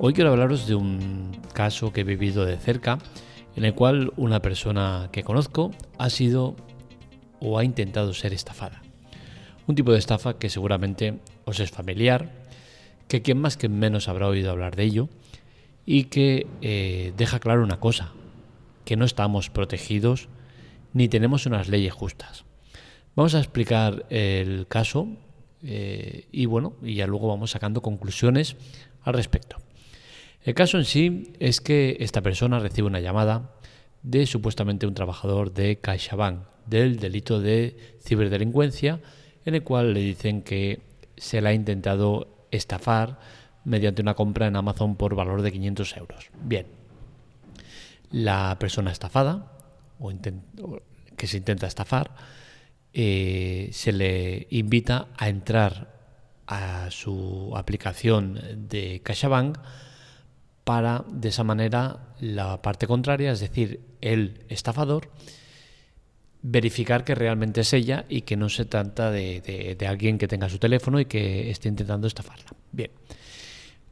Hoy quiero hablaros de un caso que he vivido de cerca en el cual una persona que conozco ha sido o ha intentado ser estafada. Un tipo de estafa que seguramente os es familiar, que quien más que menos habrá oído hablar de ello y que eh, deja claro una cosa, que no estamos protegidos ni tenemos unas leyes justas. Vamos a explicar el caso eh, y bueno, y ya luego vamos sacando conclusiones al respecto. El caso en sí es que esta persona recibe una llamada de supuestamente un trabajador de CaixaBank del delito de ciberdelincuencia en el cual le dicen que se le ha intentado estafar mediante una compra en Amazon por valor de 500 euros. Bien, la persona estafada o, que se intenta estafar eh, se le invita a entrar a su aplicación de CaixaBank para de esa manera la parte contraria, es decir, el estafador, verificar que realmente es ella y que no se trata de, alguien que tenga su teléfono y que esté intentando estafarla. Bien.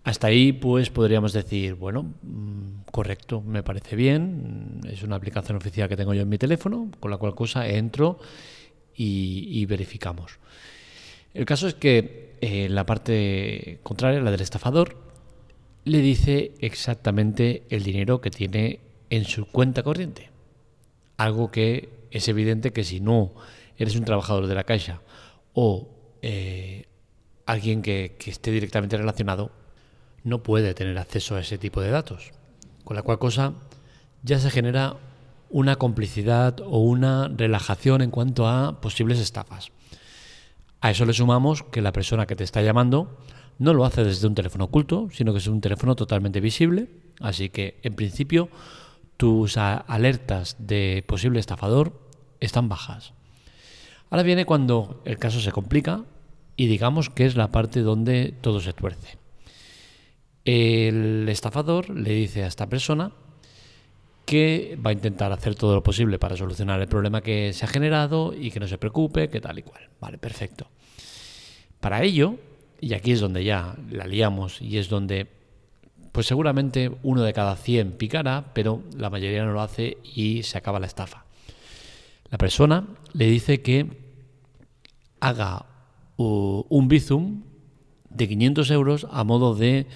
Hasta ahí, pues podríamos decir, bueno, mm, correcto, me parece bien, es una aplicación oficial que tengo yo en mi teléfono, con la cual cosa entro y, verificamos. El caso es que eh, la parte contraria, la del estafador, le dice exactamente el dinero que tiene en su cuenta corriente. Algo que es evidente que si no eres un trabajador de la caixa o eh, alguien que, que, esté directamente relacionado, no puede tener acceso a ese tipo de datos. Con la cual cosa ya se genera una complicidad o una relajación en cuanto a posibles estafas. A eso le sumamos que la persona que te está llamando no lo hace desde un teléfono oculto, sino que es un teléfono totalmente visible, así que en principio tus alertas de posible estafador están bajas. Ahora viene cuando el caso se complica y digamos que es la parte donde todo se tuerce. El estafador le dice a esta persona que va a intentar hacer todo lo posible para solucionar el problema que se ha generado y que no se preocupe, que tal y cual. Vale, perfecto. Para ello, y aquí es donde ya la liamos y es donde pues seguramente uno de cada 100 picará, pero la mayoría no lo hace y se acaba la estafa. La persona le dice que haga un bizum de 500 euros a modo de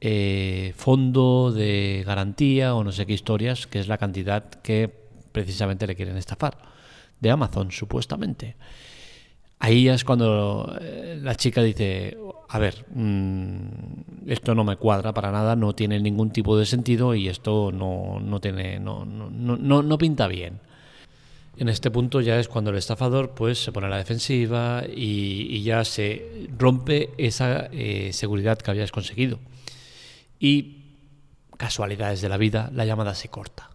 eh, fondo de garantía o no sé qué historias, que es la cantidad que precisamente le quieren estafar. De Amazon, supuestamente. Ahí ya es cuando eh, la chica dice, a ver, mm, esto no me cuadra para nada, no tiene ningún tipo de sentido y esto no, no tiene, no, no, no, pinta bien. En este punto ya es cuando el estafador pues se pone a la defensiva y, ya se rompe esa eh, seguridad que habías conseguido. Y casualidades de la vida, la llamada se corta.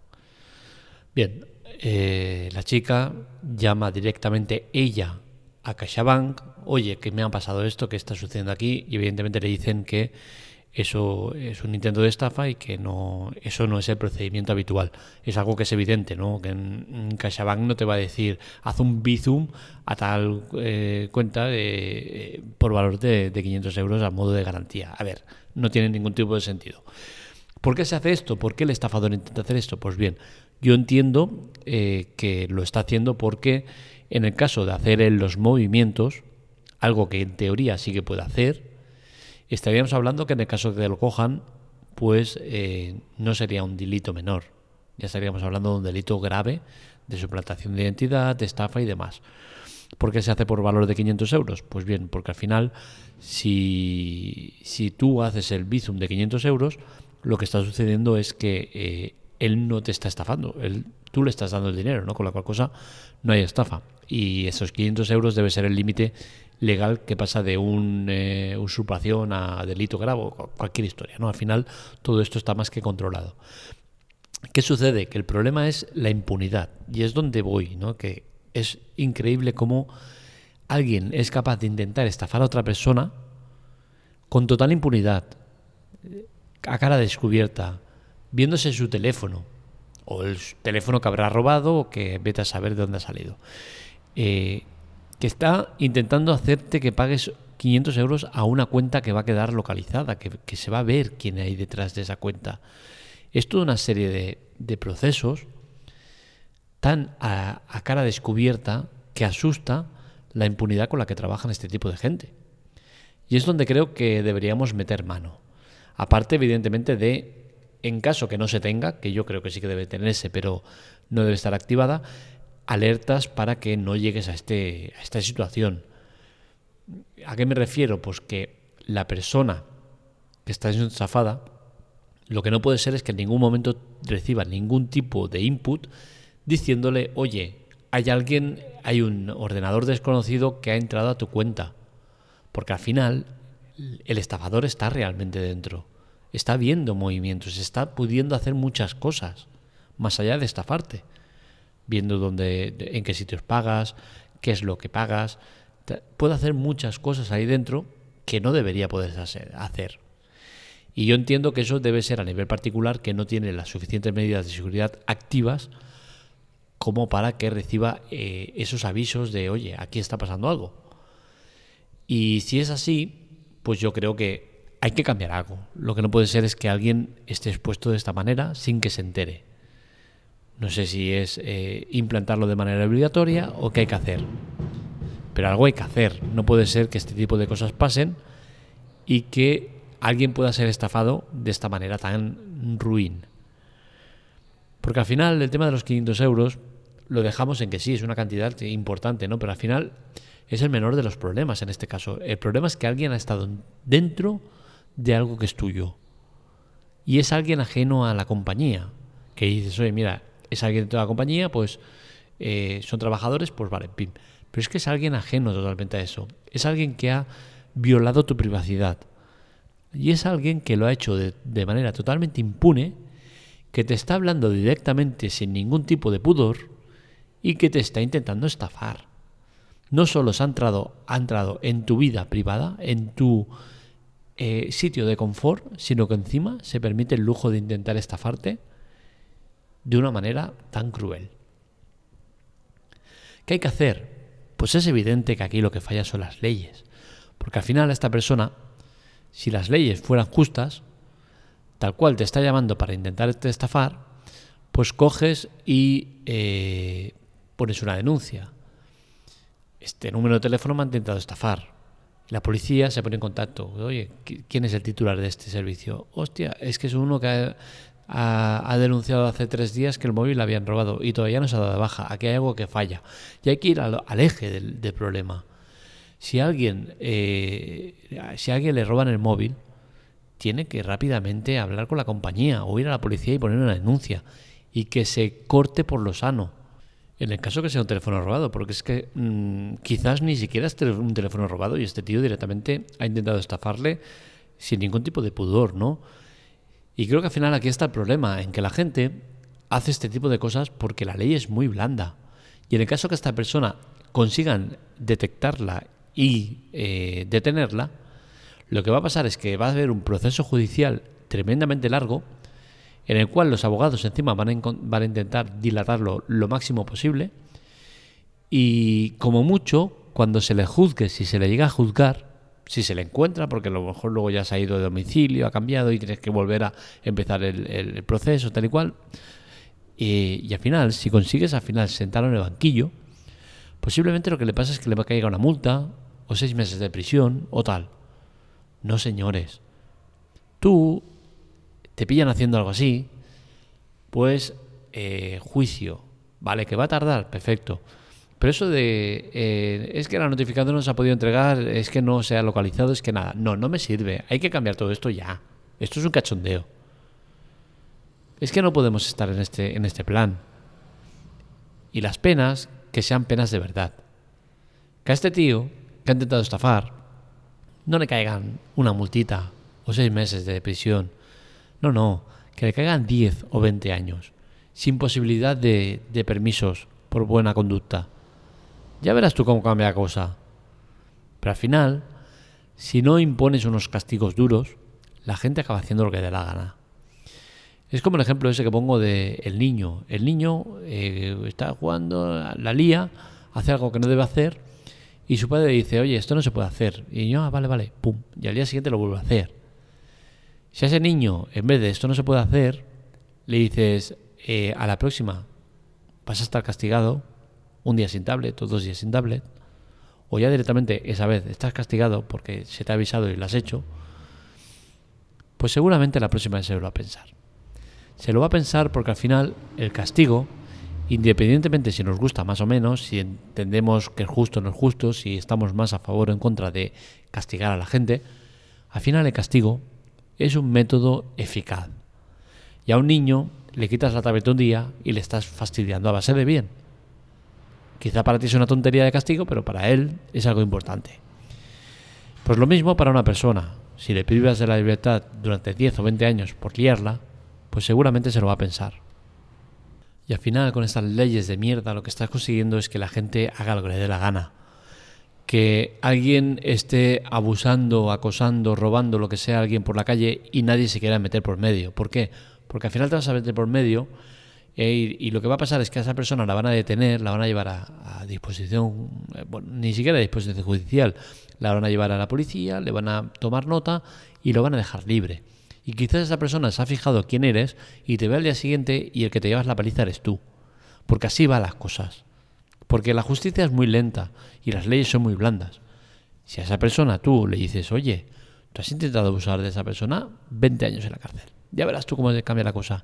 Bien, eh, la chica llama directamente ella a CaixaBank, oye, que me ha pasado esto, que está sucediendo aquí, y evidentemente le dicen que eso es un intento de estafa y que no eso no es el procedimiento habitual. Es algo que es evidente, ¿no? Que en, CaixaBank no te va a decir haz un bizum a tal eh, cuenta eh, por valor de, de 500 euros a modo de garantía. A ver, no tiene ningún tipo de sentido. ¿Por qué se hace esto? ¿Por qué el estafador intenta hacer esto? Pues bien, yo entiendo eh, que lo está haciendo porque en el caso de hacer los movimientos, algo que en teoría sí que puede hacer, estaríamos hablando que en el caso de que lo cojan, pues eh, no sería un delito menor. Ya estaríamos hablando de un delito grave de suplantación de identidad, de estafa y demás. ¿Por qué se hace por valor de 500 euros? Pues bien, porque al final, si, si tú haces el Bizum de 500 euros, lo que está sucediendo es que eh, él no te está estafando, él, tú le estás dando el dinero, ¿no? Con la cual cosa no hay estafa. Y esos 500 euros debe ser el límite legal que pasa de una eh, usurpación a delito grave cualquier historia, ¿no? Al final todo esto está más que controlado. ¿Qué sucede? Que el problema es la impunidad y es donde voy, ¿no? Que es increíble cómo alguien es capaz de intentar estafar a otra persona con total impunidad, a cara descubierta, viéndose su teléfono, o el teléfono que habrá robado, o que vete a saber de dónde ha salido. Eh, que está intentando hacerte que pagues 500 euros a una cuenta que va a quedar localizada, que, se va a ver quién hay detrás de esa cuenta. Es toda una serie de, de procesos tan a, a, cara descubierta que asusta la impunidad con la que trabajan este tipo de gente. Y es donde creo que deberíamos meter mano. Aparte, evidentemente, de, en caso que no se tenga, que yo creo que sí que debe tenerse, pero no debe estar activada, alertas para que no llegues a, este, a esta situación. ¿A qué me refiero? Pues que la persona que está siendo estafada, lo que no puede ser es que en ningún momento reciba ningún tipo de input diciéndole, oye, hay alguien, hay un ordenador desconocido que ha entrado a tu cuenta. Porque al final el estafador está realmente dentro. Está viendo movimientos, está pudiendo hacer muchas cosas, más allá de estafarte. Viendo dónde, en qué sitios pagas, qué es lo que pagas. Puede hacer muchas cosas ahí dentro que no debería poder hacer. Y yo entiendo que eso debe ser a nivel particular que no tiene las suficientes medidas de seguridad activas como para que reciba eh, esos avisos de, oye, aquí está pasando algo. Y si es así, pues yo creo que hay que cambiar algo. Lo que no puede ser es que alguien esté expuesto de esta manera sin que se entere. No sé si es eh, implantarlo de manera obligatoria o qué hay que hacer. Pero algo hay que hacer. No puede ser que este tipo de cosas pasen y que alguien pueda ser estafado de esta manera tan ruin. Porque al final el tema de los 500 euros lo dejamos en que sí, es una cantidad importante, ¿no? Pero al final es el menor de los problemas en este caso. El problema es que alguien ha estado dentro de algo que es tuyo. Y es alguien ajeno a la compañía. Que dices, oye, mira, es alguien de la compañía, pues eh, son trabajadores, pues vale, pim. Pero es que es alguien ajeno totalmente a eso. Es alguien que ha violado tu privacidad. Y es alguien que lo ha hecho de, de manera totalmente impune, que te está hablando directamente sin ningún tipo de pudor y que te está intentando estafar no solo se ha entrado, ha entrado en tu vida privada, en tu eh, sitio de confort, sino que encima se permite el lujo de intentar estafarte de una manera tan cruel. ¿Qué hay que hacer? Pues es evidente que aquí lo que falla son las leyes. Porque al final esta persona, si las leyes fueran justas, tal cual te está llamando para intentarte estafar, pues coges y eh, pones una denuncia este número de teléfono me ha intentado estafar. La policía se pone en contacto. Oye, ¿quién es el titular de este servicio? Hostia, es que es uno que ha, denunciado hace tres días que el móvil le habían robado y todavía no se ha dado de baja. Aquí hay algo que falla. Y hay que ir al, eje del, problema. Si alguien, eh, si a alguien le roban el móvil, tiene que rápidamente hablar con la compañía o ir a la policía y poner una denuncia y que se corte por lo sano en el caso que sea un teléfono robado, porque es que mm, quizás ni siquiera es un teléfono robado y este tío directamente ha intentado estafarle sin ningún tipo de pudor, ¿no? Y creo que al final aquí está el problema, en que la gente hace este tipo de cosas porque la ley es muy blanda. Y en el caso que esta persona consigan detectarla y eh, detenerla, lo que va a pasar es que va a haber un proceso judicial tremendamente largo en el cual los abogados encima van a, van a intentar dilatarlo lo máximo posible y como mucho, cuando se le juzgue, si se le llega a juzgar, si se le encuentra, porque a lo mejor luego ya se ha ido de domicilio, ha cambiado y tienes que volver a empezar el, proceso, tal y cual, y, al final, si consigues al final sentarlo en el banquillo, posiblemente lo que le pasa es que le va a caer una multa, o seis meses de prisión, o tal. No, señores. Tú te pillan haciendo algo así, pues eh, juicio, ¿vale? Que va a tardar, perfecto. Pero eso de, eh, es que la notificación no se ha podido entregar, es que no se ha localizado, es que nada, no, no me sirve, hay que cambiar todo esto ya. Esto es un cachondeo. Es que no podemos estar en este, en este plan. Y las penas, que sean penas de verdad. Que a este tío, que ha intentado estafar, no le caigan una multita o seis meses de prisión no, no, que le caigan 10 o 20 años, sin posibilidad de, permisos por buena conducta. Ya verás tú cómo cambia la cosa. Pero al final, si no impones unos castigos duros, la gente acaba haciendo lo que dé la gana. Es como el ejemplo ese que pongo de el niño. El niño eh, está jugando, la lía, hace algo que no debe hacer y su padre dice, oye, esto no se puede hacer. Y yo, ah, vale, vale, pum. Y al día siguiente lo vuelve a hacer. Si a ese niño, en vez de esto no se puede hacer, le dices, eh, a la próxima vas a estar castigado, un día sin tablet o dos días sin tablet, o ya directamente esa vez estás castigado porque se te ha avisado y lo has hecho, pues seguramente la próxima vez se lo va a pensar. Se lo va a pensar porque al final el castigo independientemente si nos gusta más o menos, si entendemos que es justo o no es justo, si estamos más a favor o en contra de castigar a la gente, al final el castigo es un método eficaz. Y a un niño le quitas la tableta un día y le estás fastidiando a base de bien. Quizá para ti es una tontería de castigo, pero para él es algo importante. Pues lo mismo para una persona. Si le privas de la libertad durante 10 o 20 años por liarla, pues seguramente se lo va a pensar. Y al final con estas leyes de mierda lo que estás consiguiendo es que la gente haga lo que le dé la gana. Que alguien esté abusando, acosando, robando, lo que sea, a alguien por la calle y nadie se quiera meter por medio. ¿Por qué? Porque al final te vas a meter por medio eh, y, lo que va a pasar es que a esa persona la van a detener, la van a llevar a, disposición, eh, ni siquiera a disposición judicial, la van a llevar a la policía, le van a tomar nota y lo van a dejar libre. Y quizás esa persona se ha fijado quién eres y te ve al día siguiente y el que te llevas la paliza eres tú. Porque así van las cosas. Porque la justicia es muy lenta y las leyes son muy blandas. Si a esa persona tú le dices, oye, tú has intentado abusar de esa persona, 20 años en la cárcel. Ya verás tú cómo cambia la cosa.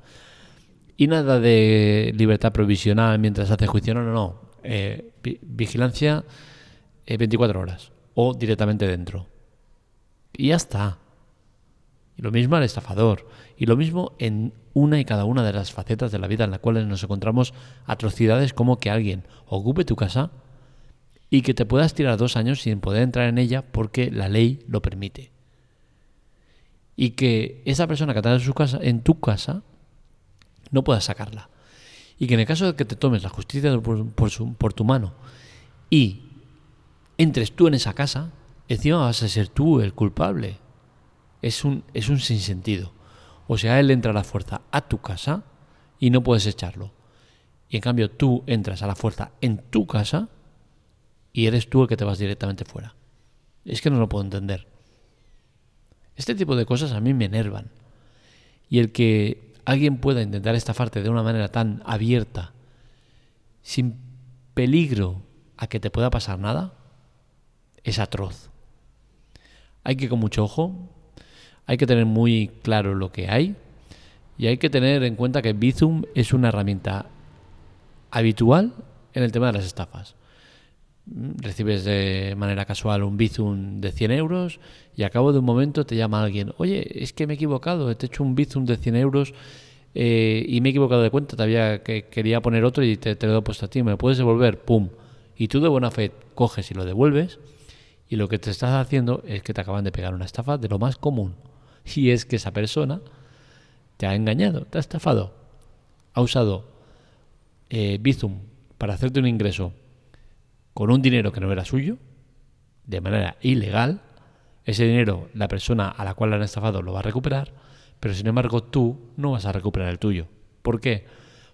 Y nada de libertad provisional mientras hace juicio, no, no, no. Eh, vigilancia 24 eh, horas o directamente dentro. Y ya está. Y lo mismo al estafador. Y lo mismo en una y cada una de las facetas de la vida en las cuales nos encontramos atrocidades como que alguien ocupe tu casa y que te puedas tirar dos años sin poder entrar en ella porque la ley lo permite. Y que esa persona que está en, su casa, en tu casa no pueda sacarla. Y que en el caso de que te tomes la justicia por, por tu mano y entres tú en esa casa, encima vas a ser tú el culpable es un, es un sinsentido. O sea, él entra a la fuerza a tu casa y no puedes echarlo. Y en cambio tú entras a la fuerza en tu casa y eres tú el que te vas directamente fuera. Es que no lo puedo entender. Este tipo de cosas a mí me enervan. Y el que alguien pueda intentar estafarte de una manera tan abierta, sin peligro a que te pueda pasar nada, es atroz. Hay que con mucho ojo hay que tener muy claro lo que hay y hay que tener en cuenta que Bizum es una herramienta habitual en el tema de las estafas. Recibes de manera casual un Bizum de 100 euros y a cabo de un momento te llama alguien, oye, es que me he equivocado, te he hecho un Bizum de 100 euros eh, y me he equivocado de cuenta, todavía que quería poner otro y te, te lo he puesto a ti, ¿me puedes devolver? ¡Pum! Y tú de buena fe coges y lo devuelves y lo que te estás haciendo es que te acaban de pegar una estafa de lo más común y es que esa persona te ha engañado, te ha estafado, ha usado eh, Bizum para hacerte un ingreso con un dinero que no era suyo, de manera ilegal, ese dinero la persona a la cual le han estafado lo va a recuperar, pero sin embargo tú no vas a recuperar el tuyo. ¿Por qué?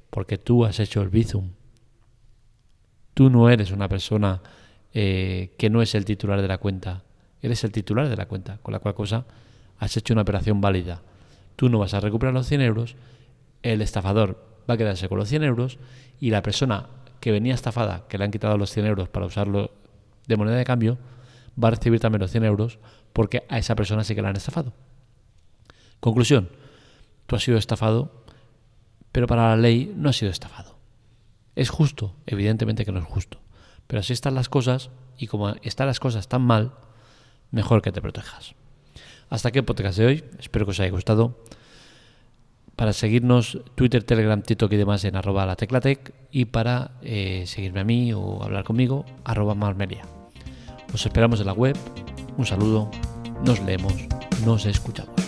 Porque tú has hecho el Bizum. Tú no eres una persona eh, que no es el titular de la cuenta, eres el titular de la cuenta, con la cual cosa has hecho una operación válida. Tú no vas a recuperar los 100 euros, el estafador va a quedarse con los 100 euros y la persona que venía estafada, que le han quitado los 100 euros para usarlo de moneda de cambio, va a recibir también los 100 euros porque a esa persona sí que la han estafado. Conclusión, tú has sido estafado, pero para la ley no has sido estafado. Es justo, evidentemente que no es justo, pero así están las cosas y como están las cosas tan mal, mejor que te protejas. Hasta aquí el podcast de hoy. Espero que os haya gustado. Para seguirnos, Twitter, Telegram, TikTok y demás en arroba la teclatec y para eh, seguirme a mí o hablar conmigo, arroba marmelia. Os esperamos en la web. Un saludo, nos leemos, nos escuchamos.